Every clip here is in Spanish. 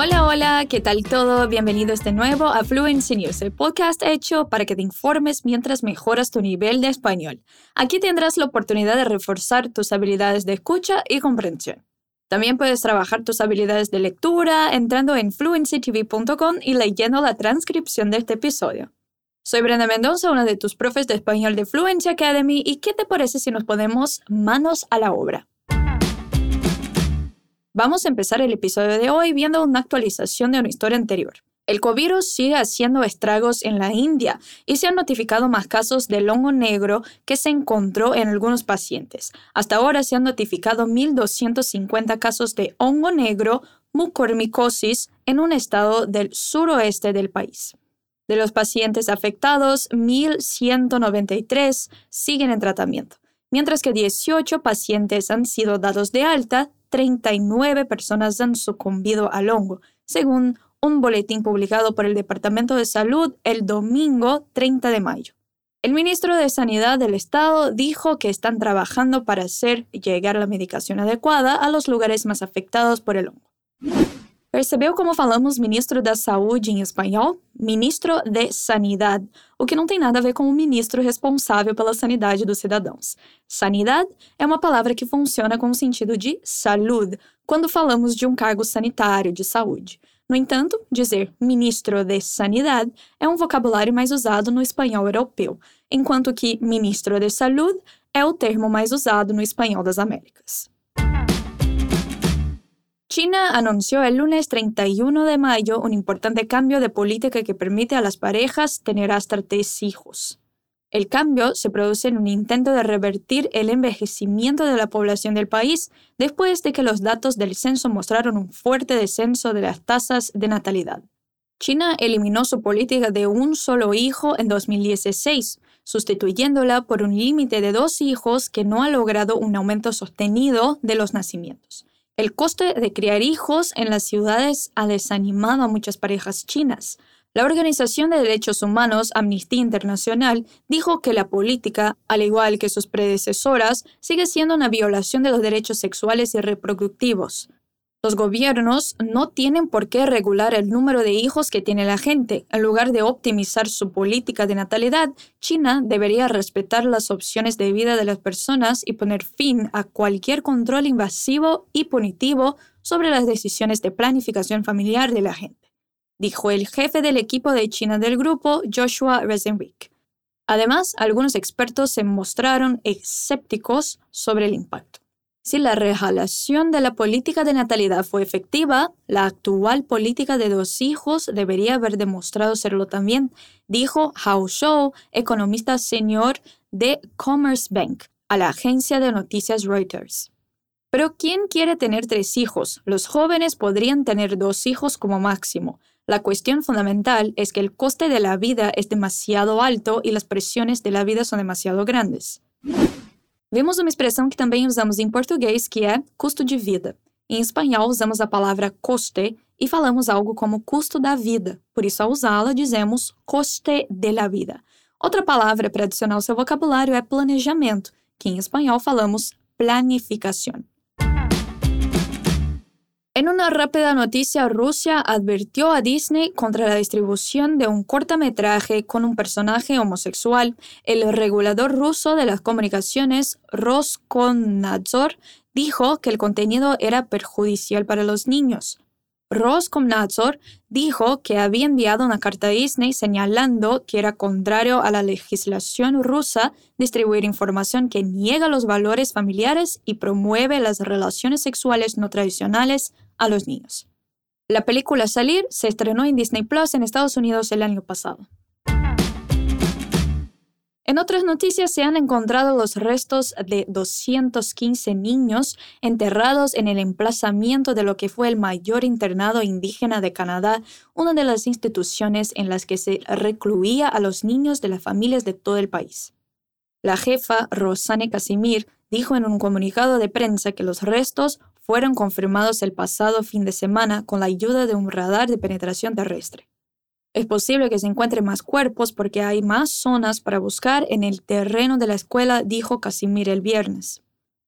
Hola, hola, ¿qué tal todo? Bienvenidos de nuevo a Fluency News, el podcast hecho para que te informes mientras mejoras tu nivel de español. Aquí tendrás la oportunidad de reforzar tus habilidades de escucha y comprensión. También puedes trabajar tus habilidades de lectura entrando en fluencytv.com y leyendo la transcripción de este episodio. Soy Brenda Mendoza, una de tus profes de español de Fluency Academy, y ¿qué te parece si nos ponemos manos a la obra? Vamos a empezar el episodio de hoy viendo una actualización de una historia anterior. El COVID sigue haciendo estragos en la India y se han notificado más casos del hongo negro que se encontró en algunos pacientes. Hasta ahora se han notificado 1.250 casos de hongo negro mucormicosis en un estado del suroeste del país. De los pacientes afectados, 1.193 siguen en tratamiento, mientras que 18 pacientes han sido dados de alta, 39 personas han sucumbido al hongo, según un boletín publicado por el Departamento de Salud el domingo 30 de mayo. El ministro de Sanidad del Estado dijo que están trabajando para hacer llegar la medicación adecuada a los lugares más afectados por el hongo. Percebeu como falamos ministro da Saúde em espanhol? Ministro de Sanidade, o que não tem nada a ver com o ministro responsável pela sanidade dos cidadãos. Sanidade é uma palavra que funciona com o sentido de saúde, quando falamos de um cargo sanitário de saúde. No entanto, dizer ministro de Sanidade é um vocabulário mais usado no espanhol europeu, enquanto que ministro de Saúde é o termo mais usado no espanhol das Américas. China anunció el lunes 31 de mayo un importante cambio de política que permite a las parejas tener hasta tres hijos. El cambio se produce en un intento de revertir el envejecimiento de la población del país después de que los datos del censo mostraron un fuerte descenso de las tasas de natalidad. China eliminó su política de un solo hijo en 2016, sustituyéndola por un límite de dos hijos que no ha logrado un aumento sostenido de los nacimientos. El coste de criar hijos en las ciudades ha desanimado a muchas parejas chinas. La Organización de Derechos Humanos Amnistía Internacional dijo que la política, al igual que sus predecesoras, sigue siendo una violación de los derechos sexuales y reproductivos. Los gobiernos no tienen por qué regular el número de hijos que tiene la gente. En lugar de optimizar su política de natalidad, China debería respetar las opciones de vida de las personas y poner fin a cualquier control invasivo y punitivo sobre las decisiones de planificación familiar de la gente, dijo el jefe del equipo de China del grupo, Joshua Rezenwick. Además, algunos expertos se mostraron escépticos sobre el impacto. Si la rejalación de la política de natalidad fue efectiva, la actual política de dos hijos debería haber demostrado serlo también, dijo Hao Shou, economista senior de Commerce Bank, a la agencia de noticias Reuters. Pero ¿quién quiere tener tres hijos? Los jóvenes podrían tener dos hijos como máximo. La cuestión fundamental es que el coste de la vida es demasiado alto y las presiones de la vida son demasiado grandes. Vemos uma expressão que também usamos em português, que é custo de vida. Em espanhol, usamos a palavra coste e falamos algo como custo da vida. Por isso, ao usá-la, dizemos coste de la vida. Outra palavra para adicionar ao seu vocabulário é planejamento, que em espanhol falamos planificação. En una rápida noticia, Rusia advirtió a Disney contra la distribución de un cortometraje con un personaje homosexual. El regulador ruso de las comunicaciones, Roskomnadzor, dijo que el contenido era perjudicial para los niños. Roskomnadzor dijo que había enviado una carta a Disney señalando que era contrario a la legislación rusa distribuir información que niega los valores familiares y promueve las relaciones sexuales no tradicionales a los niños. La película Salir se estrenó en Disney Plus en Estados Unidos el año pasado. En otras noticias se han encontrado los restos de 215 niños enterrados en el emplazamiento de lo que fue el mayor internado indígena de Canadá, una de las instituciones en las que se recluía a los niños de las familias de todo el país. La jefa, Rosane Casimir, dijo en un comunicado de prensa que los restos fueron confirmados el pasado fin de semana con la ayuda de un radar de penetración terrestre. Es posible que se encuentren más cuerpos porque hay más zonas para buscar en el terreno de la escuela, dijo Casimir el viernes.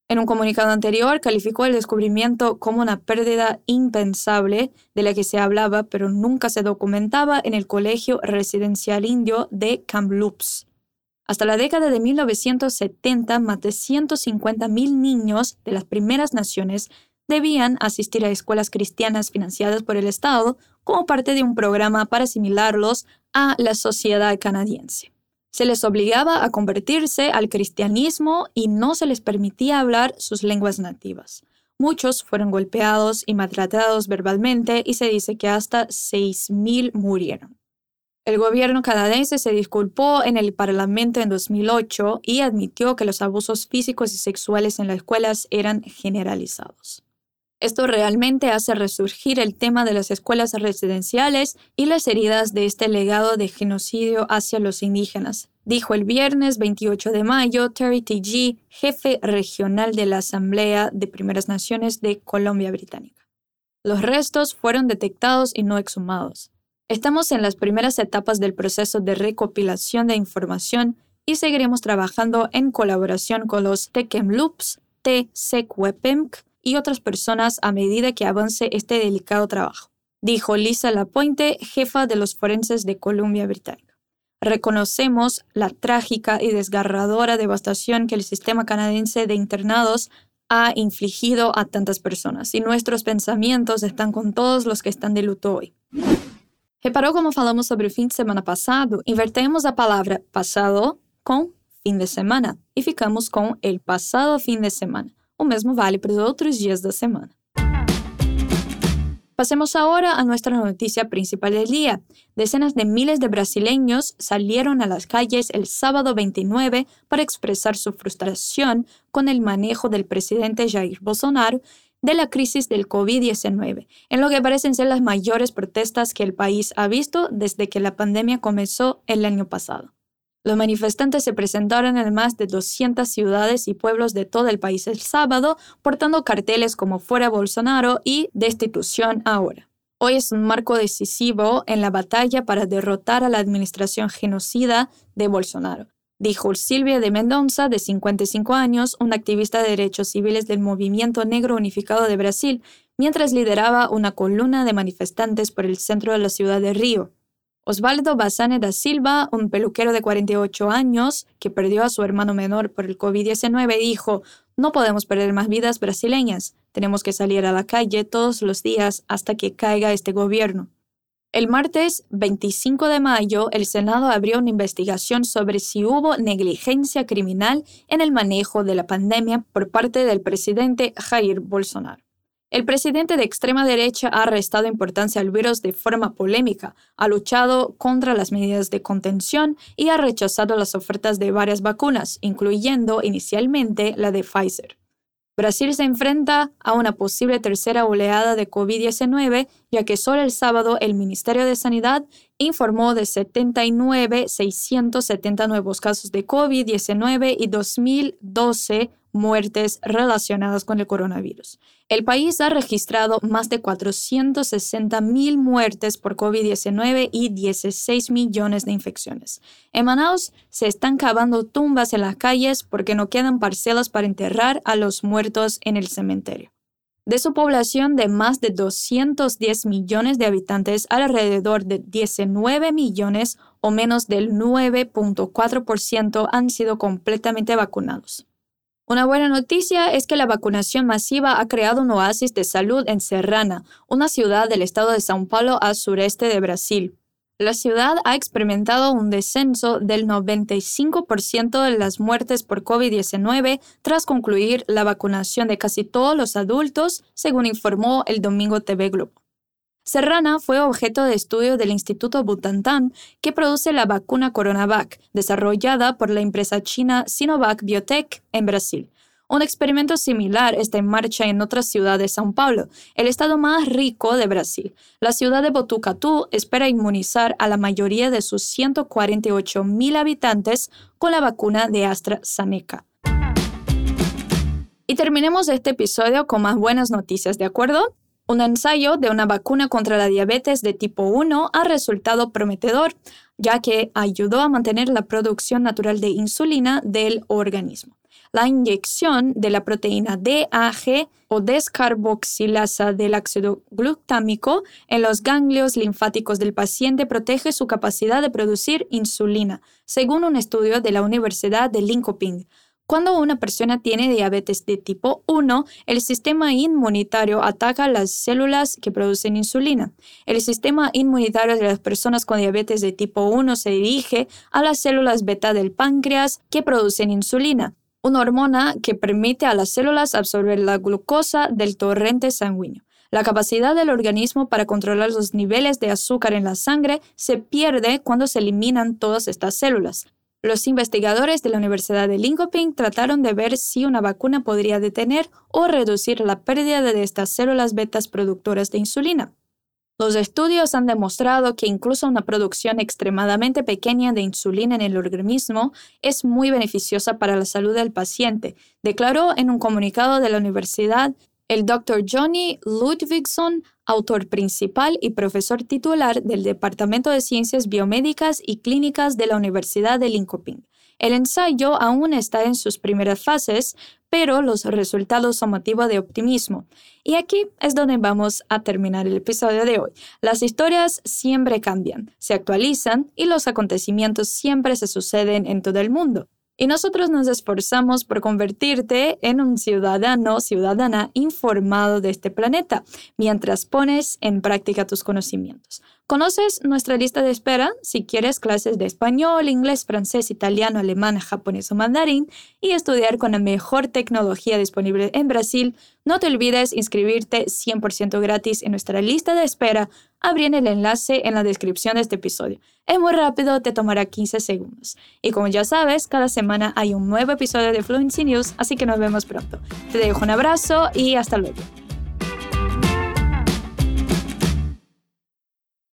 En un comunicado anterior calificó el descubrimiento como una pérdida impensable de la que se hablaba pero nunca se documentaba en el colegio residencial indio de Kamloops. Hasta la década de 1970, más de 150.000 niños de las primeras naciones debían asistir a escuelas cristianas financiadas por el Estado como parte de un programa para asimilarlos a la sociedad canadiense. Se les obligaba a convertirse al cristianismo y no se les permitía hablar sus lenguas nativas. Muchos fueron golpeados y maltratados verbalmente y se dice que hasta 6.000 murieron. El gobierno canadiense se disculpó en el Parlamento en 2008 y admitió que los abusos físicos y sexuales en las escuelas eran generalizados. Esto realmente hace resurgir el tema de las escuelas residenciales y las heridas de este legado de genocidio hacia los indígenas, dijo el viernes 28 de mayo Terry T.G., jefe regional de la Asamblea de Primeras Naciones de Colombia Británica. Los restos fueron detectados y no exhumados. Estamos en las primeras etapas del proceso de recopilación de información y seguiremos trabajando en colaboración con los Tekemloops, T-Sekwepemk y otras personas a medida que avance este delicado trabajo, dijo Lisa Lapointe, jefa de los forenses de Columbia Británica. Reconocemos la trágica y desgarradora devastación que el sistema canadiense de internados ha infligido a tantas personas y nuestros pensamientos están con todos los que están de luto hoy. Reparou como falamos sobre o fim de semana passado? Invertemos a palavra passado com fim de semana e ficamos com el passado fim de semana. O mesmo vale para os outros dias da semana. Pasemos ahora a nuestra noticia principal del día. Decenas de miles de brasileños salieron a las calles el sábado 29 para expresar su frustración con el manejo del presidente Jair Bolsonaro de la crisis del COVID-19, en lo que parecen ser las mayores protestas que el país ha visto desde que la pandemia comenzó el año pasado. Los manifestantes se presentaron en más de 200 ciudades y pueblos de todo el país el sábado, portando carteles como Fuera Bolsonaro y Destitución ahora. Hoy es un marco decisivo en la batalla para derrotar a la administración genocida de Bolsonaro, dijo Silvia de Mendonça, de 55 años, una activista de derechos civiles del Movimiento Negro Unificado de Brasil, mientras lideraba una columna de manifestantes por el centro de la ciudad de Río. Osvaldo Bazane da Silva, un peluquero de 48 años que perdió a su hermano menor por el COVID-19, dijo, no podemos perder más vidas brasileñas, tenemos que salir a la calle todos los días hasta que caiga este gobierno. El martes 25 de mayo, el Senado abrió una investigación sobre si hubo negligencia criminal en el manejo de la pandemia por parte del presidente Jair Bolsonaro. El presidente de extrema derecha ha restado importancia al virus de forma polémica, ha luchado contra las medidas de contención y ha rechazado las ofertas de varias vacunas, incluyendo inicialmente la de Pfizer. Brasil se enfrenta a una posible tercera oleada de COVID-19, ya que solo el sábado el Ministerio de Sanidad informó de 79.670 nuevos casos de COVID-19 y 2.012 muertes relacionadas con el coronavirus. El país ha registrado más de 460.000 muertes por COVID-19 y 16 millones de infecciones. En Manaus se están cavando tumbas en las calles porque no quedan parcelas para enterrar a los muertos en el cementerio. De su población de más de 210 millones de habitantes, alrededor de 19 millones o menos del 9.4% han sido completamente vacunados. Una buena noticia es que la vacunación masiva ha creado un oasis de salud en Serrana, una ciudad del estado de São Paulo al sureste de Brasil. La ciudad ha experimentado un descenso del 95% de las muertes por COVID-19 tras concluir la vacunación de casi todos los adultos, según informó el domingo TV Globo. Serrana fue objeto de estudio del Instituto Butantan, que produce la vacuna CoronaVac, desarrollada por la empresa china Sinovac Biotech en Brasil. Un experimento similar está en marcha en otra ciudad de São Paulo, el estado más rico de Brasil. La ciudad de Botucatu espera inmunizar a la mayoría de sus 148 mil habitantes con la vacuna de AstraZeneca. Y terminemos este episodio con más buenas noticias, ¿de acuerdo? Un ensayo de una vacuna contra la diabetes de tipo 1 ha resultado prometedor, ya que ayudó a mantener la producción natural de insulina del organismo. la inyección de la proteína DAG o descarboxilasa del ácido glutámico en los ganglios linfáticos del paciente protege su capacidad de producir insulina, según un estudio de la Universidad de Linköping. Cuando una persona tiene diabetes de tipo 1, el sistema inmunitario ataca las células que producen insulina. El sistema inmunitario de las personas con diabetes de tipo 1 se dirige a las células beta del páncreas que producen insulina, una hormona que permite a las células absorber la glucosa del torrente sanguíneo. La capacidad del organismo para controlar los niveles de azúcar en la sangre se pierde cuando se eliminan todas estas células. Los investigadores de la Universidad de Linköping trataron de ver si una vacuna podría detener o reducir la pérdida de estas células betas productoras de insulina. Los estudios han demostrado que incluso una producción extremadamente pequeña de insulina en el organismo es muy beneficiosa para la salud del paciente, declaró en un comunicado de la universidad el Dr. Johnny Ludvigson, autor principal y profesor titular del Departamento de Ciencias Biomédicas y Clínicas de la Universidad de Linköping. El ensayo aún está en sus primeras fases, pero los resultados son motivo de optimismo. Y aquí es donde vamos a terminar el episodio de hoy. Las historias siempre cambian, se actualizan y los acontecimientos siempre se suceden en todo el mundo y nosotros nos esforzamos por convertirte en un ciudadano, ciudadana informado de este planeta, mientras pones en práctica tus conocimientos. ¿Conoces nuestra lista de espera? Si quieres clases de español, inglés, francés, italiano, alemán, japonés o mandarín y estudiar con la mejor tecnología disponible en Brasil, no te olvides inscribirte 100% gratis en nuestra lista de espera abriendo el enlace en la descripción de este episodio. Es muy rápido, te tomará 15 segundos. Y como ya sabes, cada semana hay un nuevo episodio de Fluency News, así que nos vemos pronto. Te dejo un abrazo y hasta luego.